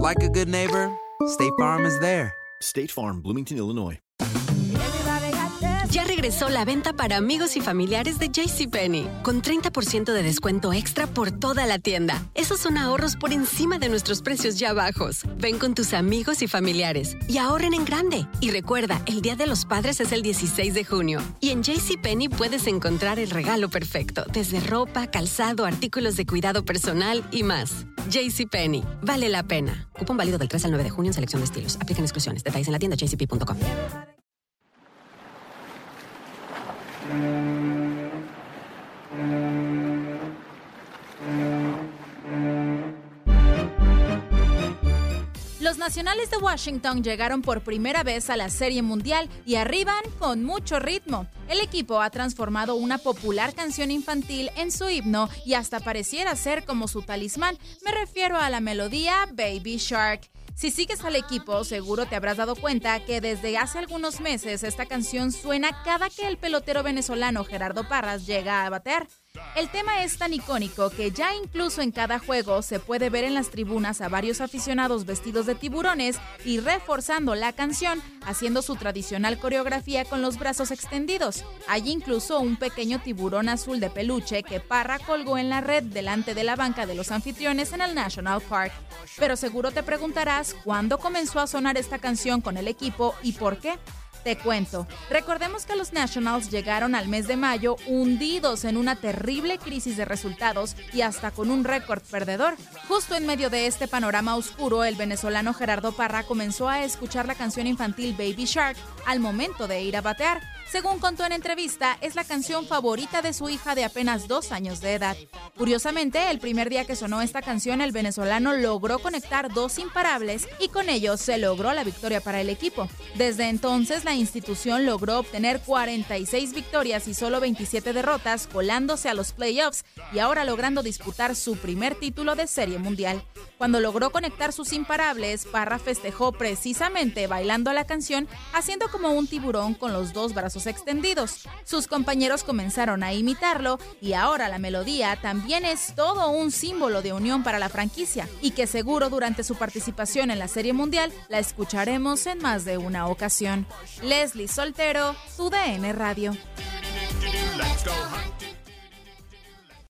like a good neighbor, State Farm is there. State Farm, Bloomington, Illinois. Ya regresó la venta para amigos y familiares de JCPenney, con 30% de descuento extra por toda la tienda. Esos son ahorros por encima de nuestros precios ya bajos. Ven con tus amigos y familiares y ahorren en grande. Y recuerda, el Día de los Padres es el 16 de junio. Y en JCPenney puedes encontrar el regalo perfecto, desde ropa, calzado, artículos de cuidado personal y más. JCPenney, vale la pena. Cupón válido del 3 al 9 de junio en selección de estilos. Aplican exclusiones. Detalles en la tienda jcp.com. nacionales de Washington llegaron por primera vez a la Serie Mundial y arriban con mucho ritmo. El equipo ha transformado una popular canción infantil en su himno y hasta pareciera ser como su talismán. Me refiero a la melodía Baby Shark. Si sigues al equipo, seguro te habrás dado cuenta que desde hace algunos meses esta canción suena cada que el pelotero venezolano Gerardo Parras llega a batear. El tema es tan icónico que ya incluso en cada juego se puede ver en las tribunas a varios aficionados vestidos de tiburones y reforzando la canción, haciendo su tradicional coreografía con los brazos extendidos. Hay incluso un pequeño tiburón azul de peluche que Parra colgó en la red delante de la banca de los anfitriones en el National Park. Pero seguro te preguntarás cuándo comenzó a sonar esta canción con el equipo y por qué. Te cuento. Recordemos que los Nationals llegaron al mes de mayo hundidos en una terrible crisis de resultados y hasta con un récord perdedor. Justo en medio de este panorama oscuro, el venezolano Gerardo Parra comenzó a escuchar la canción infantil Baby Shark al momento de ir a batear. Según contó en entrevista, es la canción favorita de su hija de apenas dos años de edad. Curiosamente, el primer día que sonó esta canción, el venezolano logró conectar dos imparables y con ello se logró la victoria para el equipo. Desde entonces, la institución logró obtener 46 victorias y solo 27 derrotas, colándose a los playoffs y ahora logrando disputar su primer título de Serie Mundial. Cuando logró conectar sus imparables, Parra festejó precisamente bailando la canción, haciendo como un tiburón con los dos brazos extendidos. Sus compañeros comenzaron a imitarlo y ahora la melodía también es todo un símbolo de unión para la franquicia y que seguro durante su participación en la Serie Mundial la escucharemos en más de una ocasión. Leslie Soltero, UDN Radio.